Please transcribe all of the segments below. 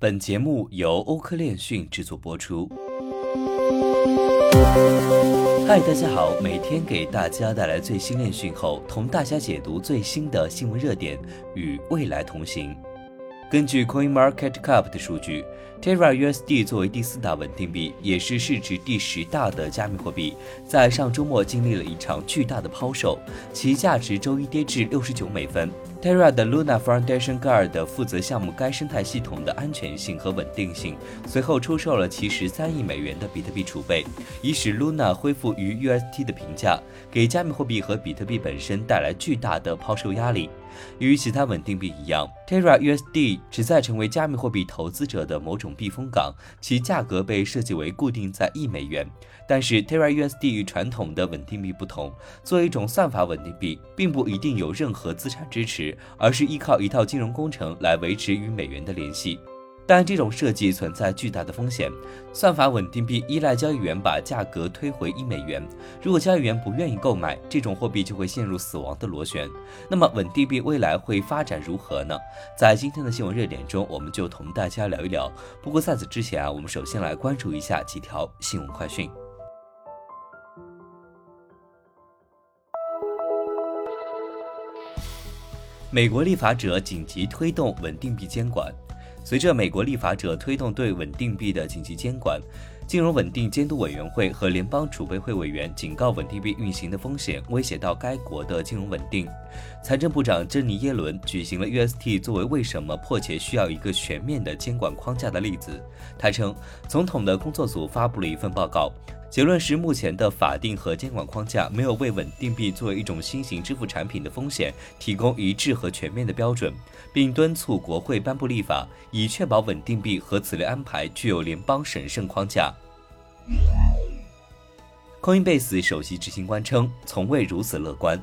本节目由欧科链讯制作播出。嗨，大家好，每天给大家带来最新链讯后，同大家解读最新的新闻热点，与未来同行。根据 CoinMarketCap 的数据，Terra USD 作为第四大稳定币，也是市值第十大的加密货币，在上周末经历了一场巨大的抛售，其价值周一跌至六十九美分。Terra 的 Luna Foundation Guard 负责项目该生态系统的安全性和稳定性，随后出售了其十三亿美元的比特币储备，以使 Luna 恢复于 UST 的评价，给加密货币和比特币本身带来巨大的抛售压力。与其他稳定币一样，Terra USD 旨在成为加密货币投资者的某种避风港，其价格被设计为固定在一美元。但是 Terra USD 与传统的稳定币不同，作为一种算法稳定币，并不一定有任何资产支持，而是依靠一套金融工程来维持与美元的联系。但这种设计存在巨大的风险。算法稳定币依赖交易员把价格推回一美元，如果交易员不愿意购买，这种货币就会陷入死亡的螺旋。那么稳定币未来会发展如何呢？在今天的新闻热点中，我们就同大家聊一聊。不过在此之前啊，我们首先来关注一下几条新闻快讯。美国立法者紧急推动稳定币监管。随着美国立法者推动对稳定币的紧急监管，金融稳定监督委员会和联邦储备会委员警告，稳定币运行的风险威胁到该国的金融稳定。财政部长珍妮耶伦举行了 UST 作为为什么迫切需要一个全面的监管框架的例子。他称，总统的工作组发布了一份报告。结论是，目前的法定和监管框架没有为稳定币作为一种新型支付产品的风险提供一致和全面的标准，并敦促国会颁布立法，以确保稳定币和此类安排具有联邦审慎框架。Coinbase 首席执行官称，从未如此乐观。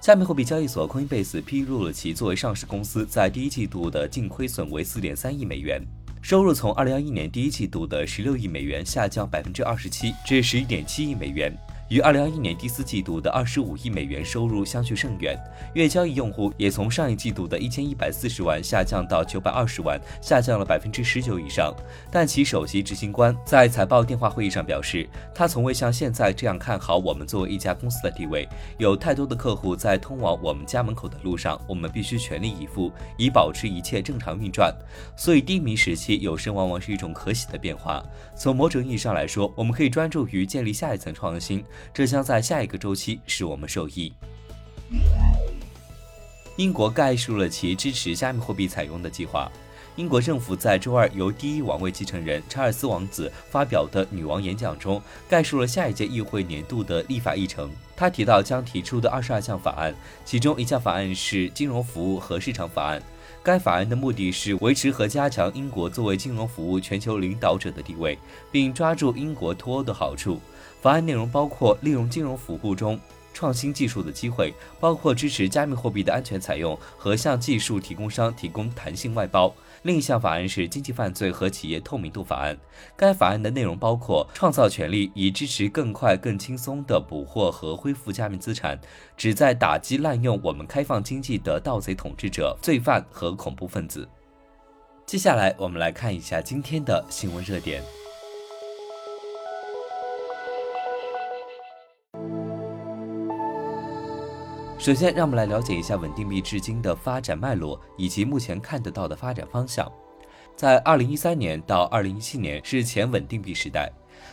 加密货币交易所 Coinbase 披露了其作为上市公司在第一季度的净亏损为四点三亿美元。收入从二零二一年第一季度的十六亿美元下降百分之二十七，至十一点七亿美元。与二零二一年第四季度的二十五亿美元收入相去甚远，月交易用户也从上一季度的一千一百四十万下降到九百二十万，下降了百分之十九以上。但其首席执行官在财报电话会议上表示，他从未像现在这样看好我们作为一家公司的地位。有太多的客户在通往我们家门口的路上，我们必须全力以赴，以保持一切正常运转。所以低迷时期有时往往是一种可喜的变化。从某种意义上来说，我们可以专注于建立下一层创新。这将在下一个周期使我们受益。英国概述了其支持加密货币采用的计划。英国政府在周二由第一王位继承人查尔斯王子发表的女王演讲中，概述了下一届议会年度的立法议程。他提到将提出的二十二项法案，其中一项法案是金融服务和市场法案。该法案的目的是维持和加强英国作为金融服务全球领导者的地位，并抓住英国脱欧的好处。法案内容包括利用金融服务中创新技术的机会，包括支持加密货币的安全采用和向技术提供商提供弹性外包。另一项法案是经济犯罪和企业透明度法案。该法案的内容包括创造权利，以支持更快、更轻松地捕获和恢复加密资产，旨在打击滥用我们开放经济的盗贼统治者、罪犯和恐怖分子。接下来，我们来看一下今天的新闻热点。首先，让我们来了解一下稳定币至今的发展脉络以及目前看得到的发展方向。在二零一三年到二零一七年是前稳定币时代，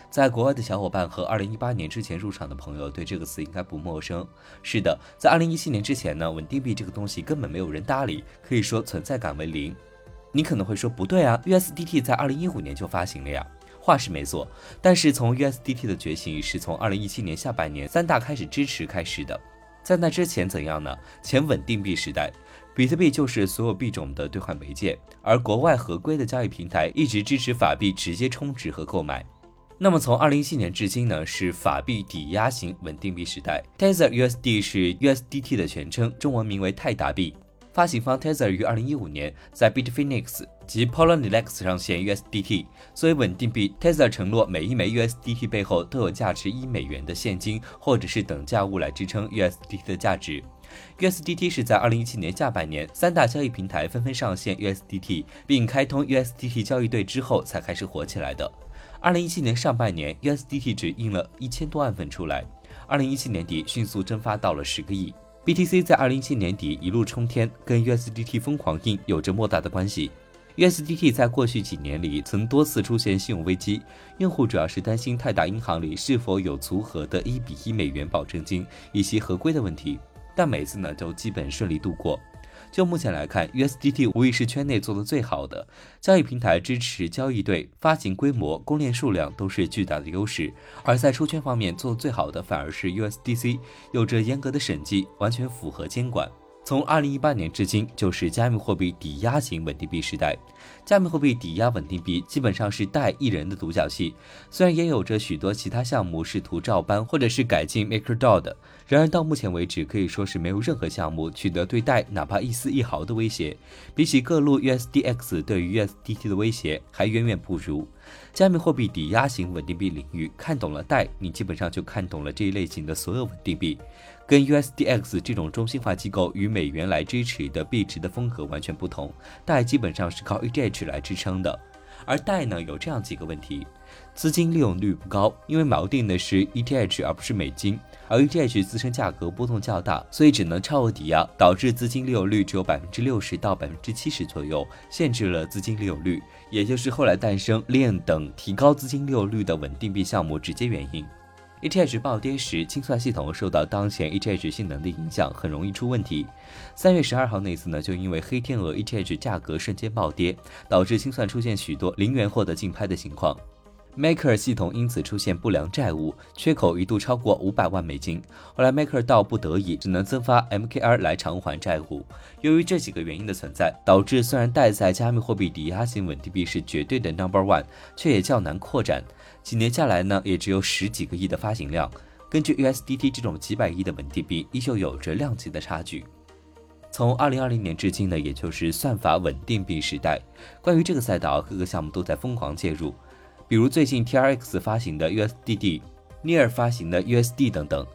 在国外的小伙伴和二零一八年之前入场的朋友对这个词应该不陌生。是的，在二零一七年之前呢，稳定币这个东西根本没有人搭理，可以说存在感为零。你可能会说不对啊，USDT 在二零一五年就发行了呀，话是没错，但是从 USDT 的觉醒是从二零一七年下半年三大开始支持开始的。在那之前怎样呢？前稳定币时代，比特币就是所有币种的兑换媒介，而国外合规的交易平台一直支持法币直接充值和购买。那么从二零一七年至今呢，是法币抵押型稳定币时代。Tether USD 是 USDT 的全称，中文名为泰达币。发行方 Tether 于二零一五年在 Bitfinex 及 Poloniex 上线 USDT。作为稳定币，Tether 承诺每一枚 USDT 背后都有价值一美元的现金或者是等价物来支撑 USDT 的价值。USDT 是在2017年下半年，三大交易平台纷纷上线 USDT，并开通 USDT 交易对之后才开始火起来的。2017年上半年，USDT 只印了一千多万份出来，2017年底迅速蒸发到了十个亿。BTC 在二零一七年底一路冲天，跟 USDT 疯狂印有着莫大的关系。USDT 在过去几年里曾多次出现信用危机，用户主要是担心泰达银行里是否有足额的一比一美元保证金以及合规的问题，但每次呢都基本顺利度过。就目前来看，USDT 无疑是圈内做的最好的交易平台，支持交易对，发行规模、公链数量都是巨大的优势。而在出圈方面做的最好的反而是 USDC，有着严格的审计，完全符合监管。从二零一八年至今，就是加密货币抵押型稳定币时代。加密货币抵押稳定币基本上是代一人的独角戏，虽然也有着许多其他项目试图照搬或者是改进 MakerDAO 的，然而到目前为止，可以说是没有任何项目取得对代哪怕一丝一毫的威胁。比起各路 USDX 对于 USDT 的威胁，还远远不如。加密货币抵押型稳定币领域，看懂了贷，你基本上就看懂了这一类型的所有稳定币。跟 USDX 这种中心化机构与美元来支持的币值的风格完全不同，贷基本上是靠 ETH 来支撑的。而贷呢，有这样几个问题：资金利用率不高，因为锚定的是 ETH 而不是美金，而 ETH 自身价格波动较大，所以只能超额抵押，导致资金利用率只有百分之六十到百分之七十左右，限制了资金利用率，也就是后来诞生 Lean 等提高资金利用率的稳定币项目直接原因。ETH 暴跌时，清算系统受到当前 ETH 性能的影响，很容易出问题。三月十二号那次呢，就因为黑天鹅 ETH 价格瞬间暴跌，导致清算出现许多零元获得竞拍的情况。Maker 系统因此出现不良债务，缺口一度超过五百万美金。后来 Maker 到不得已只能增发 MKR 来偿还债务。由于这几个原因的存在，导致虽然贷在加密货币抵押型稳定币是绝对的 Number One，却也较难扩展。几年下来呢，也只有十几个亿的发行量。根据 USDT 这种几百亿的稳定币，依旧有着量级的差距。从二零二零年至今呢，也就是算法稳定币时代。关于这个赛道，各个项目都在疯狂介入。比如最近 TRX 发行的 USDD，Near 发行的 USD 等等，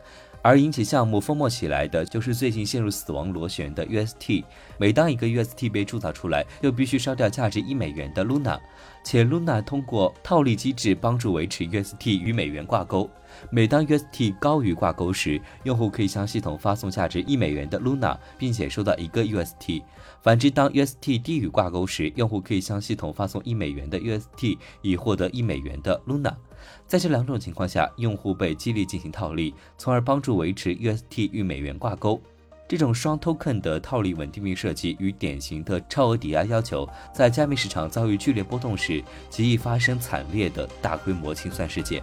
而引起项目疯魔起来的就是最近陷入死亡螺旋的 UST。每当一个 UST 被铸造出来，就必须烧掉价值一美元的 Luna。且 Luna 通过套利机制帮助维持 UST 与美元挂钩。每当 UST 高于挂钩时，用户可以向系统发送价值一美元的 Luna，并且收到一个 UST。反之，当 UST 低于挂钩时，用户可以向系统发送一美元的 UST，以获得一美元的 Luna。在这两种情况下，用户被激励进行套利，从而帮助维持 UST 与美元挂钩。这种双 token 的套利稳定币设计与典型的超额抵押要求，在加密市场遭遇剧烈波动时，极易发生惨烈的大规模清算事件。